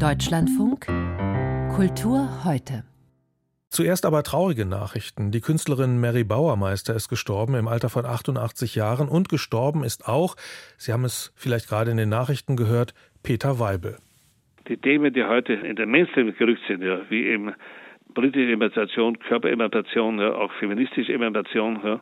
Deutschlandfunk Kultur heute. Zuerst aber traurige Nachrichten. Die Künstlerin Mary Bauermeister ist gestorben im Alter von 88 Jahren und gestorben ist auch, Sie haben es vielleicht gerade in den Nachrichten gehört, Peter Weibel. Die Themen, die heute in den Mainstream gerückt sind, ja, wie eben politische Emanzipation, Körperemanzipation, ja, auch feministische Emanzipation, ja.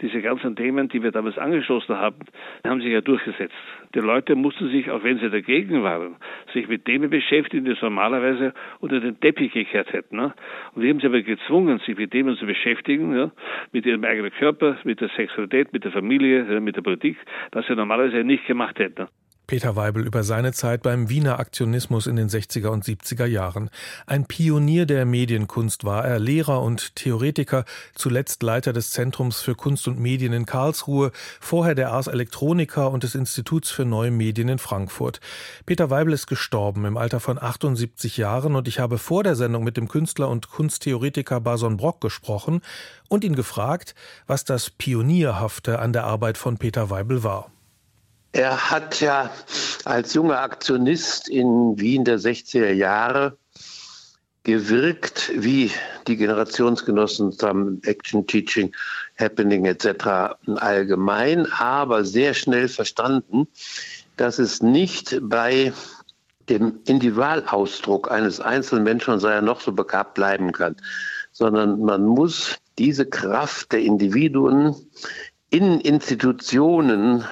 diese ganzen Themen, die wir damals angeschlossen haben, haben sich ja durchgesetzt. Die Leute mussten sich, auch wenn sie dagegen waren, sich mit Themen beschäftigen, die sie normalerweise unter den Teppich gekehrt hätten. Ne? Und wir haben sie aber gezwungen, sich mit Themen zu beschäftigen, ja, mit ihrem eigenen Körper, mit der Sexualität, mit der Familie, mit der Politik, was sie normalerweise nicht gemacht hätten. Peter Weibel über seine Zeit beim Wiener Aktionismus in den 60er und 70er Jahren. Ein Pionier der Medienkunst war er, Lehrer und Theoretiker, zuletzt Leiter des Zentrums für Kunst und Medien in Karlsruhe, vorher der Ars Electronica und des Instituts für Neue Medien in Frankfurt. Peter Weibel ist gestorben im Alter von 78 Jahren und ich habe vor der Sendung mit dem Künstler und Kunsttheoretiker Bason Brock gesprochen und ihn gefragt, was das Pionierhafte an der Arbeit von Peter Weibel war. Er hat ja als junger Aktionist in Wien der 60er Jahre gewirkt, wie die Generationsgenossen zusammen Action Teaching, Happening etc. allgemein, aber sehr schnell verstanden, dass es nicht bei dem Individualausdruck eines einzelnen Menschen, sei er noch so begabt, bleiben kann, sondern man muss diese Kraft der Individuen in Institutionen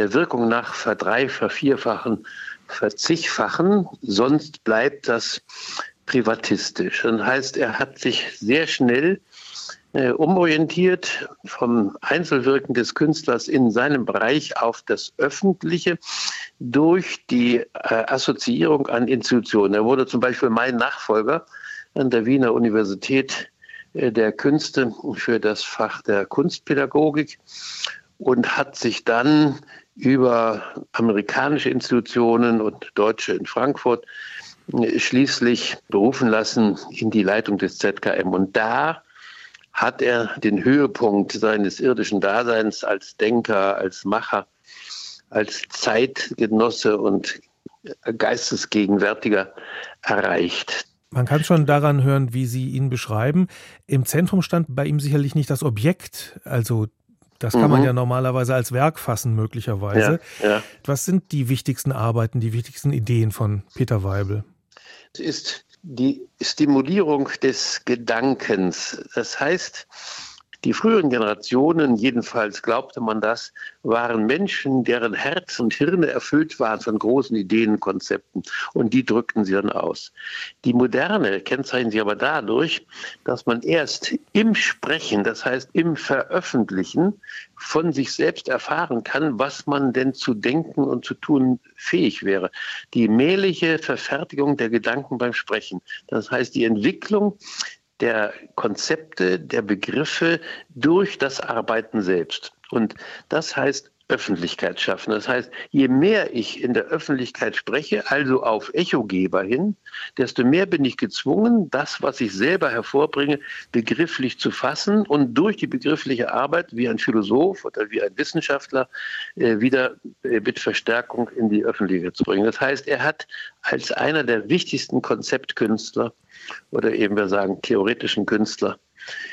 der Wirkung nach verdrei-, vervierfachen, verzigfachen, sonst bleibt das privatistisch. Das heißt, er hat sich sehr schnell äh, umorientiert vom Einzelwirken des Künstlers in seinem Bereich auf das Öffentliche durch die äh, Assoziierung an Institutionen. Er wurde zum Beispiel mein Nachfolger an der Wiener Universität äh, der Künste für das Fach der Kunstpädagogik und hat sich dann über amerikanische Institutionen und deutsche in Frankfurt schließlich berufen lassen in die Leitung des ZKM. Und da hat er den Höhepunkt seines irdischen Daseins als Denker, als Macher, als Zeitgenosse und Geistesgegenwärtiger erreicht. Man kann schon daran hören, wie Sie ihn beschreiben. Im Zentrum stand bei ihm sicherlich nicht das Objekt, also das kann mhm. man ja normalerweise als Werk fassen, möglicherweise. Ja, ja. Was sind die wichtigsten Arbeiten, die wichtigsten Ideen von Peter Weibel? Es ist die Stimulierung des Gedankens. Das heißt, die früheren Generationen, jedenfalls glaubte man das, waren Menschen, deren Herz und Hirne erfüllt waren von großen Ideenkonzepten. Und die drückten sie dann aus. Die Moderne kennzeichnet sich aber dadurch, dass man erst im Sprechen, das heißt im Veröffentlichen, von sich selbst erfahren kann, was man denn zu denken und zu tun fähig wäre. Die mähliche Verfertigung der Gedanken beim Sprechen. Das heißt, die Entwicklung der Konzepte, der Begriffe durch das Arbeiten selbst. Und das heißt Öffentlichkeit schaffen. Das heißt, je mehr ich in der Öffentlichkeit spreche, also auf Echogeber hin, desto mehr bin ich gezwungen, das, was ich selber hervorbringe, begrifflich zu fassen und durch die begriffliche Arbeit wie ein Philosoph oder wie ein Wissenschaftler äh, wieder äh, mit Verstärkung in die Öffentlichkeit zu bringen. Das heißt, er hat als einer der wichtigsten Konzeptkünstler oder eben wir sagen theoretischen Künstler,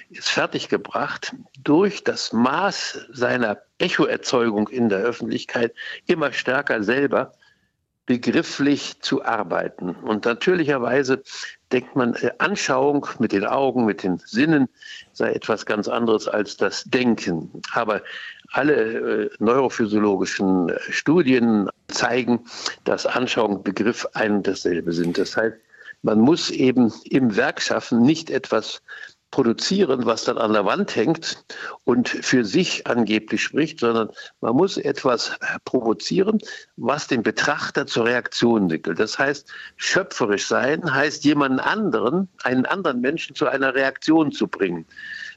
ist fertiggebracht, durch das Maß seiner Echoerzeugung in der Öffentlichkeit immer stärker selber begrifflich zu arbeiten. Und natürlicherweise denkt man, äh, Anschauung mit den Augen, mit den Sinnen sei etwas ganz anderes als das Denken. Aber alle äh, neurophysiologischen äh, Studien zeigen, dass Anschauung und Begriff ein und dasselbe sind. Das heißt, man muss eben im Werk schaffen, nicht etwas produzieren, was dann an der Wand hängt und für sich angeblich spricht, sondern man muss etwas provozieren, was den Betrachter zur Reaktion entwickelt. Das heißt, schöpferisch sein heißt, jemanden anderen, einen anderen Menschen zu einer Reaktion zu bringen.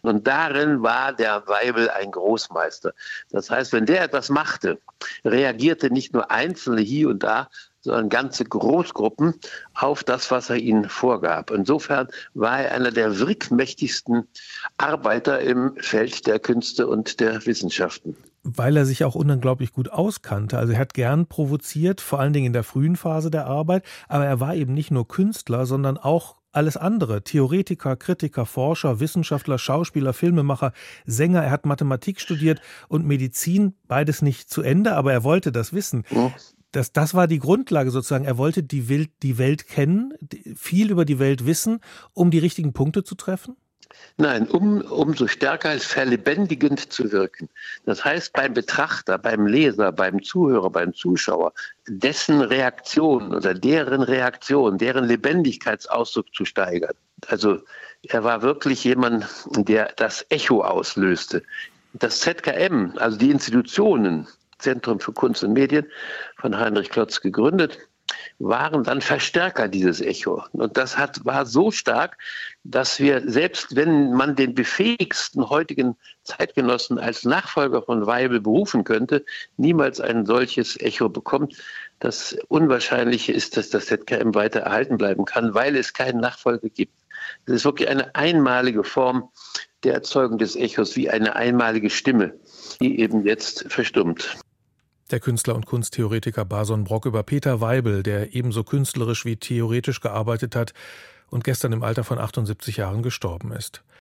Und darin war der Weibel ein Großmeister. Das heißt, wenn der etwas machte, reagierte nicht nur Einzelne hier und da, sondern ganze Großgruppen auf das, was er ihnen vorgab. Insofern war er einer der wirkmächtigsten Arbeiter im Feld der Künste und der Wissenschaften. weil er sich auch unglaublich gut auskannte. Also er hat gern provoziert, vor allen Dingen in der frühen Phase der Arbeit, aber er war eben nicht nur Künstler, sondern auch alles andere. Theoretiker, Kritiker, Forscher, Wissenschaftler, Schauspieler, Filmemacher, Sänger. Er hat Mathematik studiert und Medizin, beides nicht zu Ende, aber er wollte das wissen. Das, das war die Grundlage sozusagen. Er wollte die Welt, die Welt kennen, viel über die Welt wissen, um die richtigen Punkte zu treffen? Nein, um, umso stärker als verlebendigend zu wirken. Das heißt, beim Betrachter, beim Leser, beim Zuhörer, beim Zuschauer, dessen Reaktion oder deren Reaktion, deren Lebendigkeitsausdruck zu steigern. Also er war wirklich jemand, der das Echo auslöste. Das ZKM, also die Institutionen, Zentrum für Kunst und Medien von Heinrich Klotz gegründet, waren dann Verstärker dieses Echo. Und das hat, war so stark, dass wir, selbst wenn man den befähigsten heutigen Zeitgenossen als Nachfolger von Weibel berufen könnte, niemals ein solches Echo bekommt. Das Unwahrscheinliche ist, dass das ZKM weiter erhalten bleiben kann, weil es keinen Nachfolger gibt. Es ist wirklich eine einmalige Form der Erzeugung des Echos, wie eine einmalige Stimme, die eben jetzt verstummt. Der Künstler und Kunsttheoretiker Bason Brock über Peter Weibel, der ebenso künstlerisch wie theoretisch gearbeitet hat und gestern im Alter von 78 Jahren gestorben ist.